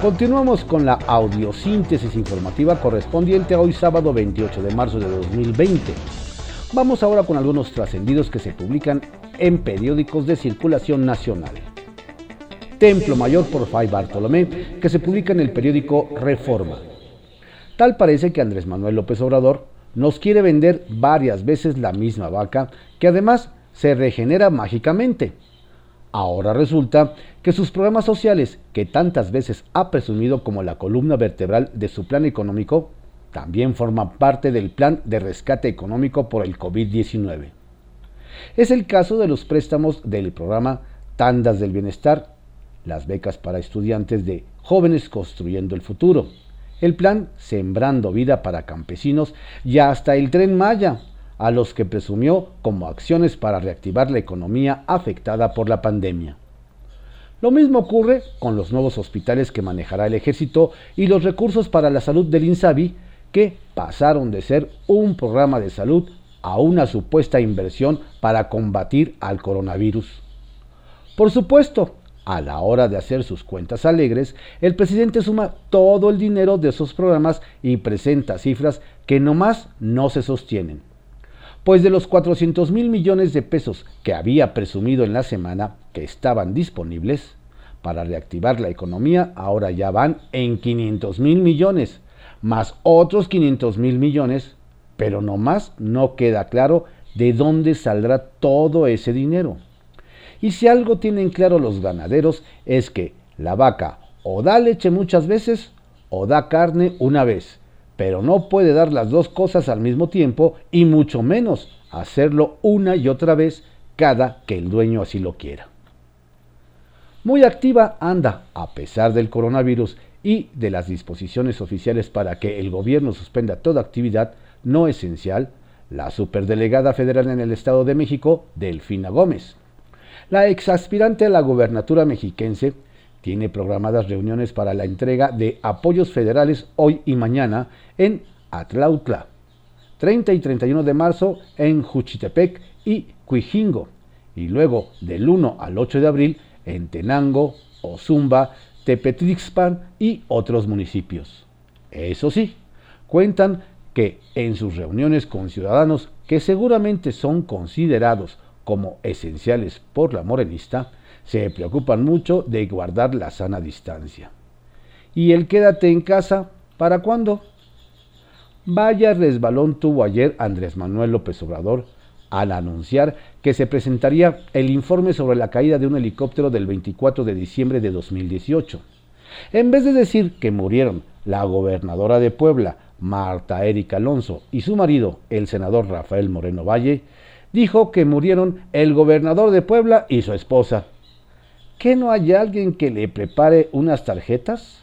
Continuamos con la audiosíntesis informativa correspondiente a hoy sábado 28 de marzo de 2020. Vamos ahora con algunos trascendidos que se publican en periódicos de circulación nacional. Templo Mayor por Fay Bartolomé, que se publica en el periódico Reforma. Tal parece que Andrés Manuel López Obrador nos quiere vender varias veces la misma vaca, que además se regenera mágicamente. Ahora resulta que sus programas sociales, que tantas veces ha presumido como la columna vertebral de su plan económico, también forman parte del plan de rescate económico por el COVID-19. Es el caso de los préstamos del programa Tandas del Bienestar, las becas para estudiantes de Jóvenes Construyendo el Futuro, el plan Sembrando Vida para Campesinos y hasta el tren Maya, a los que presumió como acciones para reactivar la economía afectada por la pandemia. Lo mismo ocurre con los nuevos hospitales que manejará el ejército y los recursos para la salud del INSABI, que pasaron de ser un programa de salud a una supuesta inversión para combatir al coronavirus. Por supuesto, a la hora de hacer sus cuentas alegres, el presidente suma todo el dinero de esos programas y presenta cifras que nomás no se sostienen. Pues de los 400 mil millones de pesos que había presumido en la semana que estaban disponibles para reactivar la economía, ahora ya van en 500 mil millones, más otros 500 mil millones, pero nomás no queda claro de dónde saldrá todo ese dinero. Y si algo tienen claro los ganaderos es que la vaca o da leche muchas veces o da carne una vez, pero no puede dar las dos cosas al mismo tiempo y mucho menos hacerlo una y otra vez cada que el dueño así lo quiera. Muy activa anda, a pesar del coronavirus y de las disposiciones oficiales para que el gobierno suspenda toda actividad no esencial, la superdelegada federal en el Estado de México, Delfina Gómez. La exaspirante a la gobernatura mexiquense tiene programadas reuniones para la entrega de apoyos federales hoy y mañana en Atlautla, 30 y 31 de marzo en Juchitepec y Cuijingo, y luego del 1 al 8 de abril en Tenango, Ozumba, Tepetrixpan y otros municipios. Eso sí, cuentan que en sus reuniones con ciudadanos que seguramente son considerados como esenciales por la morenista, se preocupan mucho de guardar la sana distancia. ¿Y el quédate en casa para cuándo? Vaya resbalón tuvo ayer Andrés Manuel López Obrador al anunciar que se presentaría el informe sobre la caída de un helicóptero del 24 de diciembre de 2018. En vez de decir que murieron la gobernadora de Puebla, Marta Erika Alonso, y su marido, el senador Rafael Moreno Valle, dijo que murieron el gobernador de Puebla y su esposa. ¿Que no hay alguien que le prepare unas tarjetas?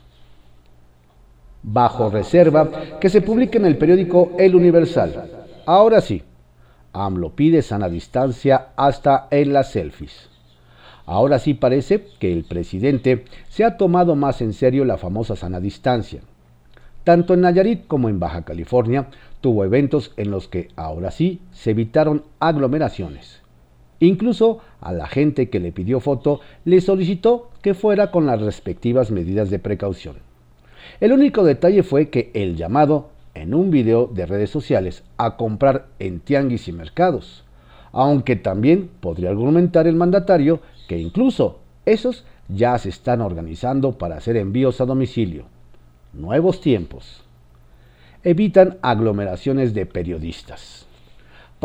Bajo reserva que se publique en el periódico El Universal. Ahora sí, AMLO pide sana distancia hasta en las selfies. Ahora sí parece que el presidente se ha tomado más en serio la famosa sana distancia. Tanto en Nayarit como en Baja California tuvo eventos en los que ahora sí se evitaron aglomeraciones. Incluso a la gente que le pidió foto le solicitó que fuera con las respectivas medidas de precaución. El único detalle fue que el llamado en un video de redes sociales a comprar en tianguis y mercados, aunque también podría argumentar el mandatario que incluso esos ya se están organizando para hacer envíos a domicilio nuevos tiempos. Evitan aglomeraciones de periodistas.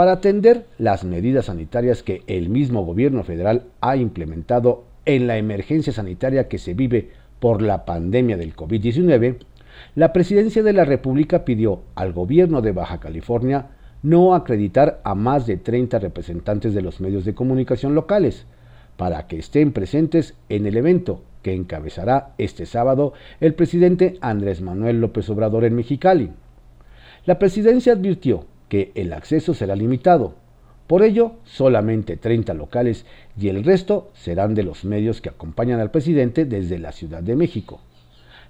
Para atender las medidas sanitarias que el mismo gobierno federal ha implementado en la emergencia sanitaria que se vive por la pandemia del COVID-19, la presidencia de la República pidió al gobierno de Baja California no acreditar a más de 30 representantes de los medios de comunicación locales para que estén presentes en el evento que encabezará este sábado el presidente Andrés Manuel López Obrador en Mexicali. La presidencia advirtió que el acceso será limitado, por ello solamente 30 locales y el resto serán de los medios que acompañan al presidente desde la Ciudad de México.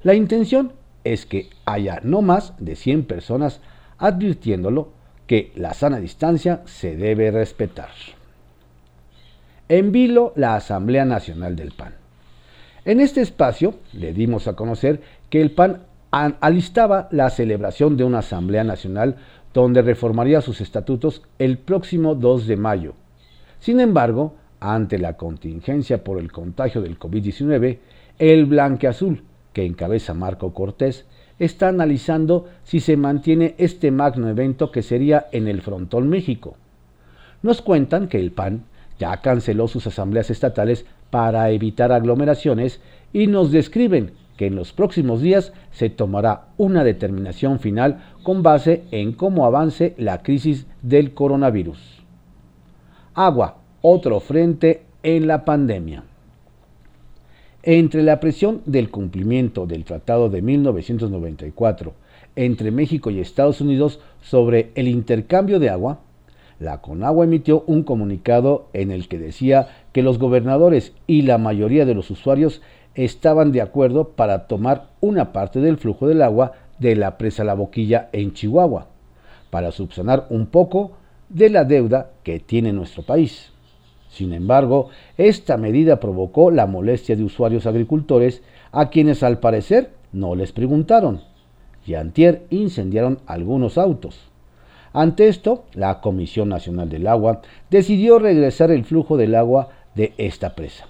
La intención es que haya no más de 100 personas advirtiéndolo que la sana distancia se debe respetar. En vilo la Asamblea Nacional del PAN. En este espacio le dimos a conocer que el PAN alistaba la celebración de una Asamblea Nacional donde reformaría sus estatutos el próximo 2 de mayo. Sin embargo, ante la contingencia por el contagio del COVID-19, el Blanqueazul, que encabeza Marco Cortés, está analizando si se mantiene este magno evento que sería en el Frontón México. Nos cuentan que el PAN ya canceló sus asambleas estatales para evitar aglomeraciones y nos describen que en los próximos días se tomará una determinación final con base en cómo avance la crisis del coronavirus. Agua, otro frente en la pandemia. Entre la presión del cumplimiento del Tratado de 1994 entre México y Estados Unidos sobre el intercambio de agua, la Conagua emitió un comunicado en el que decía que los gobernadores y la mayoría de los usuarios estaban de acuerdo para tomar una parte del flujo del agua de la presa La Boquilla en Chihuahua, para subsanar un poco de la deuda que tiene nuestro país. Sin embargo, esta medida provocó la molestia de usuarios agricultores a quienes al parecer no les preguntaron y antier incendiaron algunos autos. Ante esto, la Comisión Nacional del Agua decidió regresar el flujo del agua de esta presa.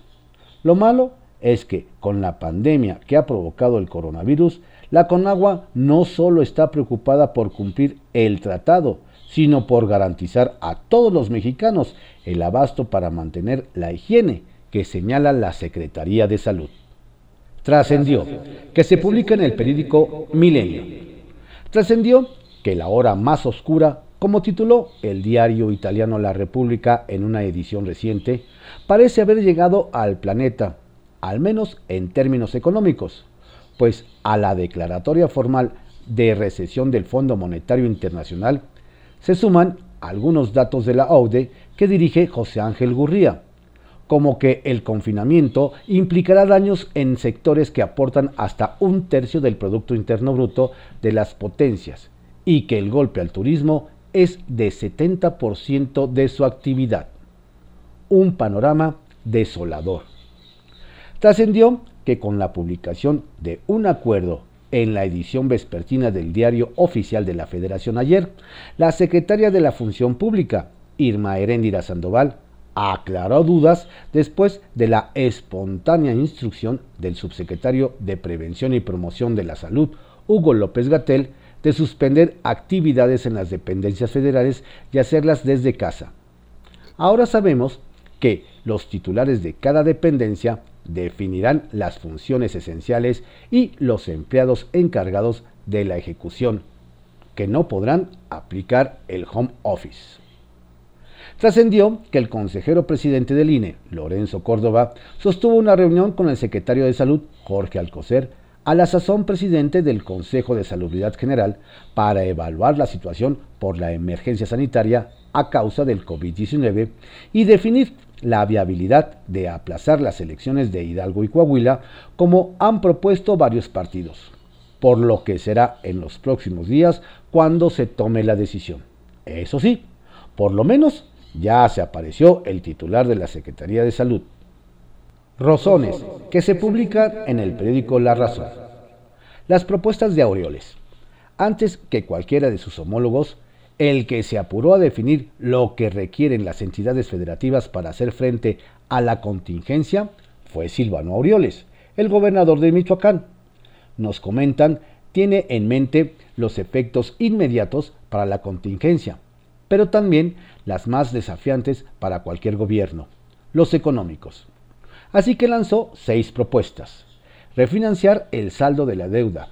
Lo malo es que con la pandemia que ha provocado el coronavirus, la Conagua no solo está preocupada por cumplir el tratado, sino por garantizar a todos los mexicanos el abasto para mantener la higiene que señala la Secretaría de Salud. Trascendió que se publica en el periódico Milenio. Trascendió que la hora más oscura, como tituló el diario italiano La República en una edición reciente, parece haber llegado al planeta, al menos en términos económicos, pues a la declaratoria formal de recesión del Fondo Monetario Internacional se suman algunos datos de la OUDE que dirige José Ángel Gurría, como que el confinamiento implicará daños en sectores que aportan hasta un tercio del Producto Interno Bruto de las potencias y que el golpe al turismo es de 70% de su actividad. Un panorama desolador. Trascendió que con la publicación de un acuerdo en la edición vespertina del diario oficial de la Federación ayer, la secretaria de la Función Pública, Irma Heréndira Sandoval, aclaró dudas después de la espontánea instrucción del subsecretario de Prevención y Promoción de la Salud, Hugo López Gatel, de suspender actividades en las dependencias federales y hacerlas desde casa. Ahora sabemos que los titulares de cada dependencia definirán las funciones esenciales y los empleados encargados de la ejecución, que no podrán aplicar el home office. Trascendió que el consejero presidente del INE, Lorenzo Córdoba, sostuvo una reunión con el secretario de Salud, Jorge Alcocer, a la sazón presidente del Consejo de Salubridad General para evaluar la situación por la emergencia sanitaria a causa del COVID-19 y definir la viabilidad de aplazar las elecciones de Hidalgo y Coahuila como han propuesto varios partidos, por lo que será en los próximos días cuando se tome la decisión. Eso sí, por lo menos ya se apareció el titular de la Secretaría de Salud, Rosones, que se publican en el periódico La Razón. Las propuestas de Aureoles. Antes que cualquiera de sus homólogos, el que se apuró a definir lo que requieren las entidades federativas para hacer frente a la contingencia fue Silvano Aureoles, el gobernador de Michoacán. Nos comentan, tiene en mente los efectos inmediatos para la contingencia, pero también las más desafiantes para cualquier gobierno, los económicos. Así que lanzó seis propuestas. Refinanciar el saldo de la deuda,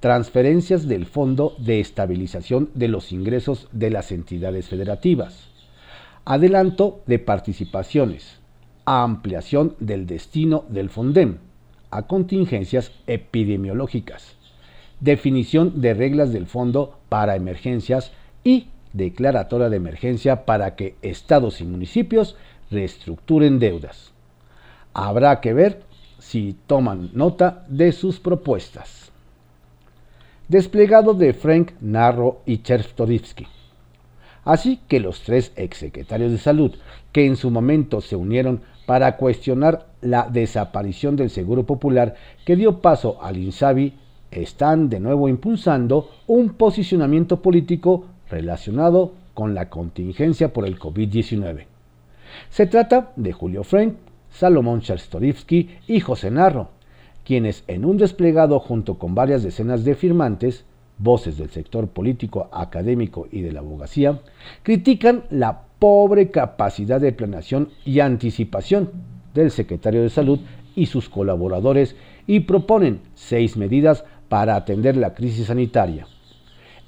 transferencias del Fondo de Estabilización de los Ingresos de las entidades federativas, adelanto de participaciones, ampliación del destino del FONDEM a contingencias epidemiológicas, definición de reglas del Fondo para emergencias y declaratoria de emergencia para que estados y municipios reestructuren deudas. Habrá que ver si toman nota de sus propuestas. Desplegado de Frank Narro y Chertorivsky. Así que los tres exsecretarios de salud que en su momento se unieron para cuestionar la desaparición del Seguro Popular que dio paso al INSABI están de nuevo impulsando un posicionamiento político relacionado con la contingencia por el COVID-19. Se trata de Julio Frank, Salomón Chertorivsky y José Narro, quienes en un desplegado junto con varias decenas de firmantes, voces del sector político, académico y de la abogacía, critican la pobre capacidad de planeación y anticipación del secretario de Salud y sus colaboradores y proponen seis medidas para atender la crisis sanitaria.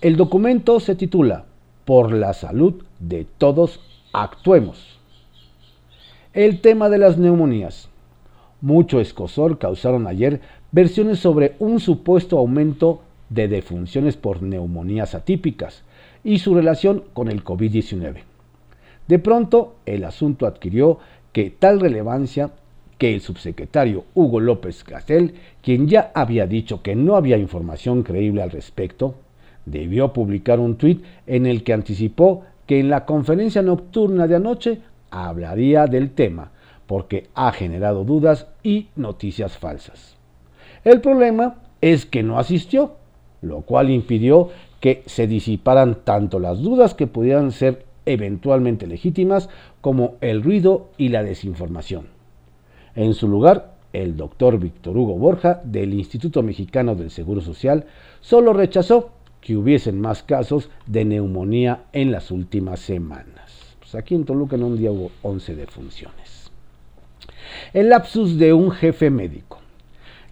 El documento se titula Por la salud de todos actuemos. El tema de las neumonías. Mucho escosor causaron ayer versiones sobre un supuesto aumento de defunciones por neumonías atípicas y su relación con el COVID-19. De pronto, el asunto adquirió que tal relevancia que el subsecretario Hugo López Castel, quien ya había dicho que no había información creíble al respecto, debió publicar un tuit en el que anticipó que en la conferencia nocturna de anoche hablaría del tema, porque ha generado dudas y noticias falsas. El problema es que no asistió, lo cual impidió que se disiparan tanto las dudas que pudieran ser eventualmente legítimas como el ruido y la desinformación. En su lugar, el doctor Víctor Hugo Borja del Instituto Mexicano del Seguro Social solo rechazó que hubiesen más casos de neumonía en las últimas semanas. Pues aquí en Toluca en un día hubo 11 defunciones. El lapsus de un jefe médico.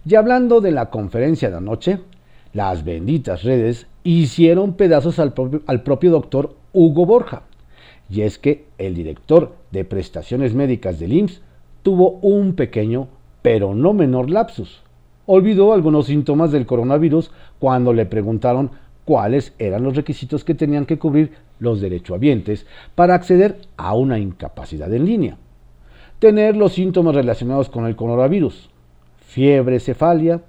Y hablando de la conferencia de anoche, las benditas redes hicieron pedazos al propio, doctor Hugo Borja. Y es que el director de prestaciones médicas del IMSS tuvo un pequeño, pero no menor lapsus. Olvidó algunos síntomas del coronavirus cuando le preguntaron cuáles eran los requisitos que tenían que cubrir los derechohabientes para acceder a una incapacidad en línea. Tener los síntomas relacionados con el coronavirus, fiebre, cefalia.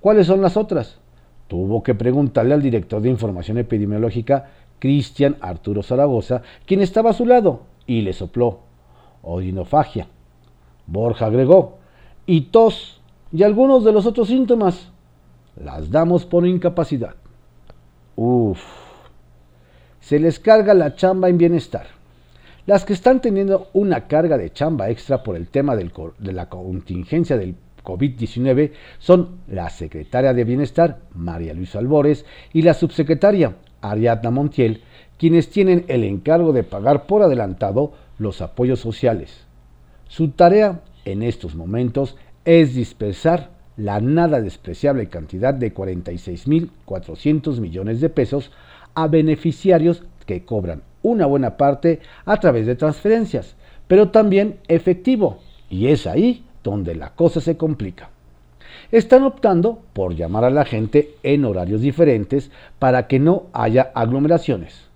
¿Cuáles son las otras? Tuvo que preguntarle al director de información epidemiológica, Cristian Arturo Zaragoza, quien estaba a su lado, y le sopló odinofagia, Borja agregó, y tos y algunos de los otros síntomas las damos por incapacidad. Uf, se les carga la chamba en bienestar. Las que están teniendo una carga de chamba extra por el tema de la contingencia del COVID-19 son la secretaria de Bienestar, María Luisa Albores, y la subsecretaria, Ariadna Montiel, quienes tienen el encargo de pagar por adelantado los apoyos sociales. Su tarea en estos momentos es dispersar la nada despreciable cantidad de 46.400 millones de pesos a beneficiarios que cobran una buena parte a través de transferencias, pero también efectivo, y es ahí donde la cosa se complica. Están optando por llamar a la gente en horarios diferentes para que no haya aglomeraciones,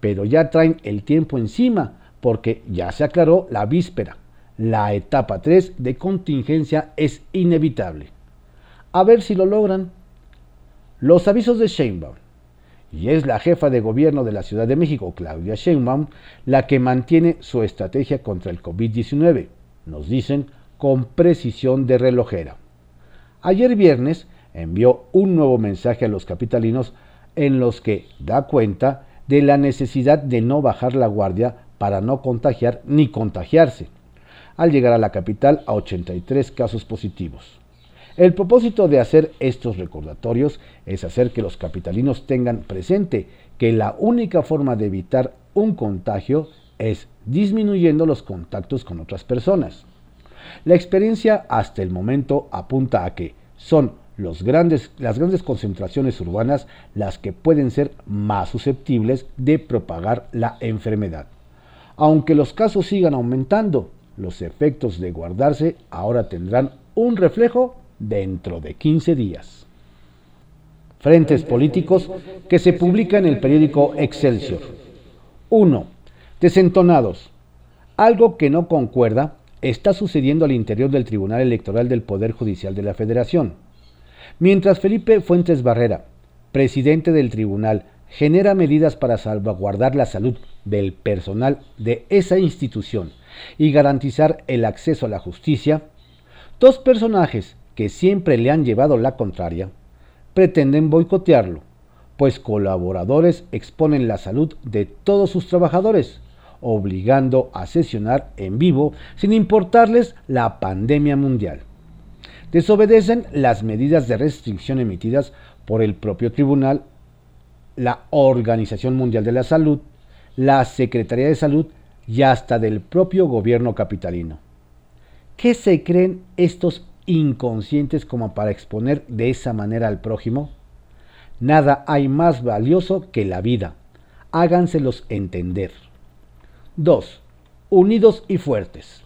pero ya traen el tiempo encima porque ya se aclaró la víspera la etapa 3 de contingencia es inevitable. A ver si lo logran. Los avisos de Sheinbaum. Y es la jefa de gobierno de la Ciudad de México, Claudia Sheinbaum, la que mantiene su estrategia contra el COVID-19, nos dicen con precisión de relojera. Ayer viernes envió un nuevo mensaje a los capitalinos en los que da cuenta de la necesidad de no bajar la guardia para no contagiar ni contagiarse al llegar a la capital a 83 casos positivos. El propósito de hacer estos recordatorios es hacer que los capitalinos tengan presente que la única forma de evitar un contagio es disminuyendo los contactos con otras personas. La experiencia hasta el momento apunta a que son las grandes concentraciones urbanas las que pueden ser más susceptibles de propagar la enfermedad. Aunque los casos sigan aumentando, los efectos de guardarse ahora tendrán un reflejo dentro de 15 días. Frentes políticos que se publica en el periódico Excelsior. 1. Desentonados. Algo que no concuerda está sucediendo al interior del Tribunal Electoral del Poder Judicial de la Federación. Mientras Felipe Fuentes Barrera, presidente del tribunal, genera medidas para salvaguardar la salud del personal de esa institución y garantizar el acceso a la justicia, dos personajes que siempre le han llevado la contraria, pretenden boicotearlo, pues colaboradores exponen la salud de todos sus trabajadores, obligando a sesionar en vivo sin importarles la pandemia mundial. Desobedecen las medidas de restricción emitidas por el propio tribunal, la Organización Mundial de la Salud, la Secretaría de Salud y hasta del propio gobierno capitalino. ¿Qué se creen estos inconscientes como para exponer de esa manera al prójimo? Nada hay más valioso que la vida. Háganselos entender. 2. Unidos y fuertes.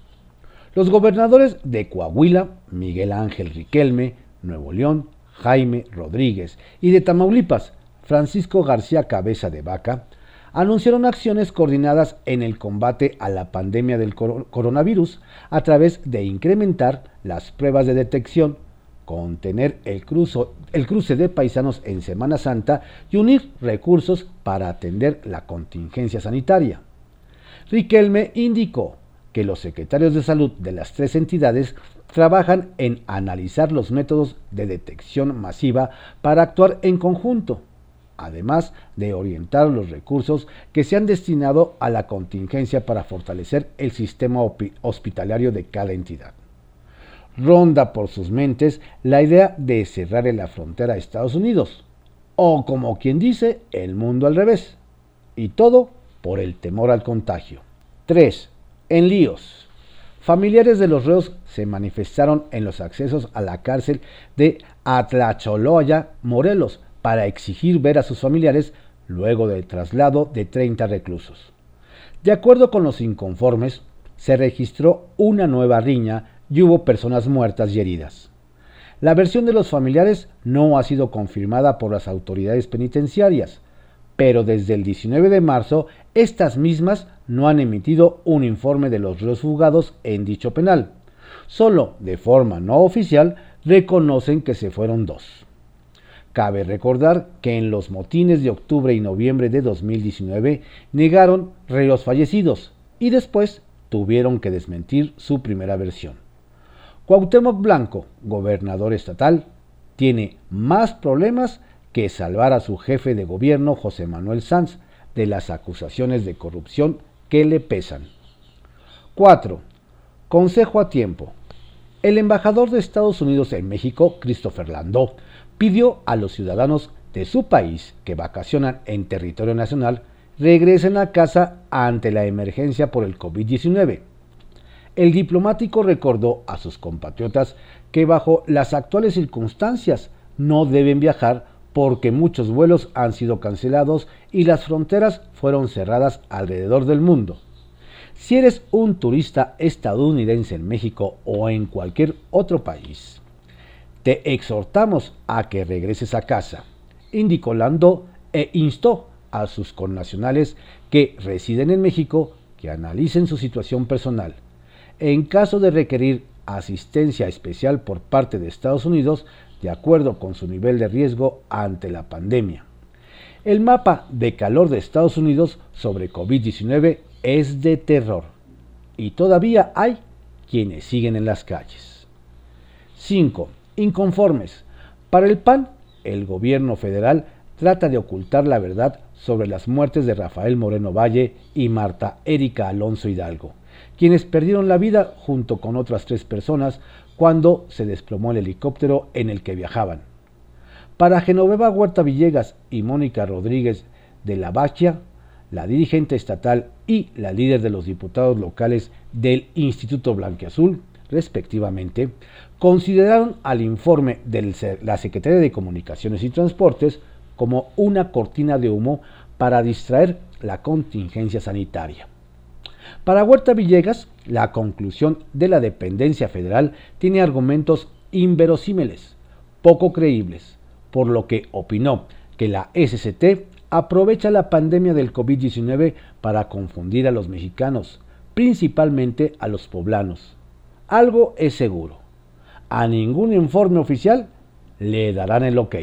Los gobernadores de Coahuila, Miguel Ángel Riquelme, Nuevo León, Jaime Rodríguez, y de Tamaulipas, Francisco García Cabeza de Vaca, anunciaron acciones coordinadas en el combate a la pandemia del coronavirus a través de incrementar las pruebas de detección, contener el, cruce de paisanos en Semana Santa y unir recursos para atender la contingencia sanitaria. Riquelme indicó que los secretarios de salud de las tres entidades trabajan en analizar los métodos de detección masiva para actuar en conjunto además de orientar los recursos que se han destinado a la contingencia para fortalecer el sistema hospitalario de cada entidad. Ronda por sus mentes la idea de cerrar en la frontera a Estados Unidos, o como quien dice, el mundo al revés, y todo por el temor al contagio. 3. En líos. Familiares de los reos se manifestaron en los accesos a la cárcel de Atlacholoya, Morelos, para exigir ver a sus familiares luego del traslado de 30 reclusos. De acuerdo con los inconformes, se registró una nueva riña y hubo personas muertas y heridas. La versión de los familiares no ha sido confirmada por las autoridades penitenciarias, pero desde el 19 de marzo estas mismas no han emitido un informe de los reos fugados en dicho penal. Solo de forma no oficial reconocen que se fueron dos. Cabe recordar que en los motines de octubre y noviembre de 2019 negaron reos fallecidos y después tuvieron que desmentir su primera versión. Cuauhtémoc Blanco, gobernador estatal, tiene más problemas que salvar a su jefe de gobierno José Manuel Sanz de las acusaciones de corrupción que le pesan. 4. Consejo a tiempo. El embajador de Estados Unidos en México, Christopher Landau, pidió a los ciudadanos de su país que vacacionan en territorio nacional regresen a casa ante la emergencia por el COVID-19. El diplomático recordó a sus compatriotas que bajo las actuales circunstancias no deben viajar porque muchos vuelos han sido cancelados y las fronteras fueron cerradas alrededor del mundo. Si eres un turista estadounidense en México o en cualquier otro país, te exhortamos a que regreses a casa, indicó Lando e instó a sus connacionales que residen en México que analicen su situación personal. En caso de requerir asistencia especial por parte de Estados Unidos, de acuerdo con su nivel de riesgo ante la pandemia. El mapa de calor de Estados Unidos sobre COVID-19 es de terror y todavía hay quienes siguen en las calles. 5 inconformes. Para el PAN, el gobierno federal trata de ocultar la verdad sobre las muertes de Rafael Moreno Valle y Marta Erika Alonso Hidalgo, quienes perdieron la vida junto con otras tres personas cuando se desplomó el helicóptero en el que viajaban. Para Genoveva Huerta Villegas y Mónica Rodríguez de la Bachia, la dirigente estatal y la líder de los diputados locales del Instituto Blanqueazul, respectivamente, consideraron al informe de la Secretaría de Comunicaciones y Transportes como una cortina de humo para distraer la contingencia sanitaria. Para Huerta Villegas, la conclusión de la dependencia federal tiene argumentos inverosímiles, poco creíbles, por lo que opinó que la SCT aprovecha la pandemia del COVID-19 para confundir a los mexicanos, principalmente a los poblanos algo es seguro. A ningún informe oficial le darán el ok.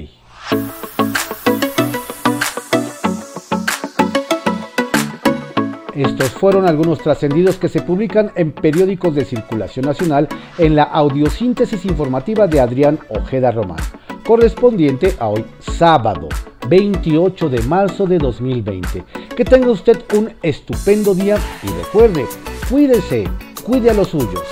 Estos fueron algunos trascendidos que se publican en periódicos de circulación nacional en la audiosíntesis informativa de Adrián Ojeda Román, correspondiente a hoy sábado 28 de marzo de 2020. Que tenga usted un estupendo día y recuerde, cuídese, cuide a los suyos.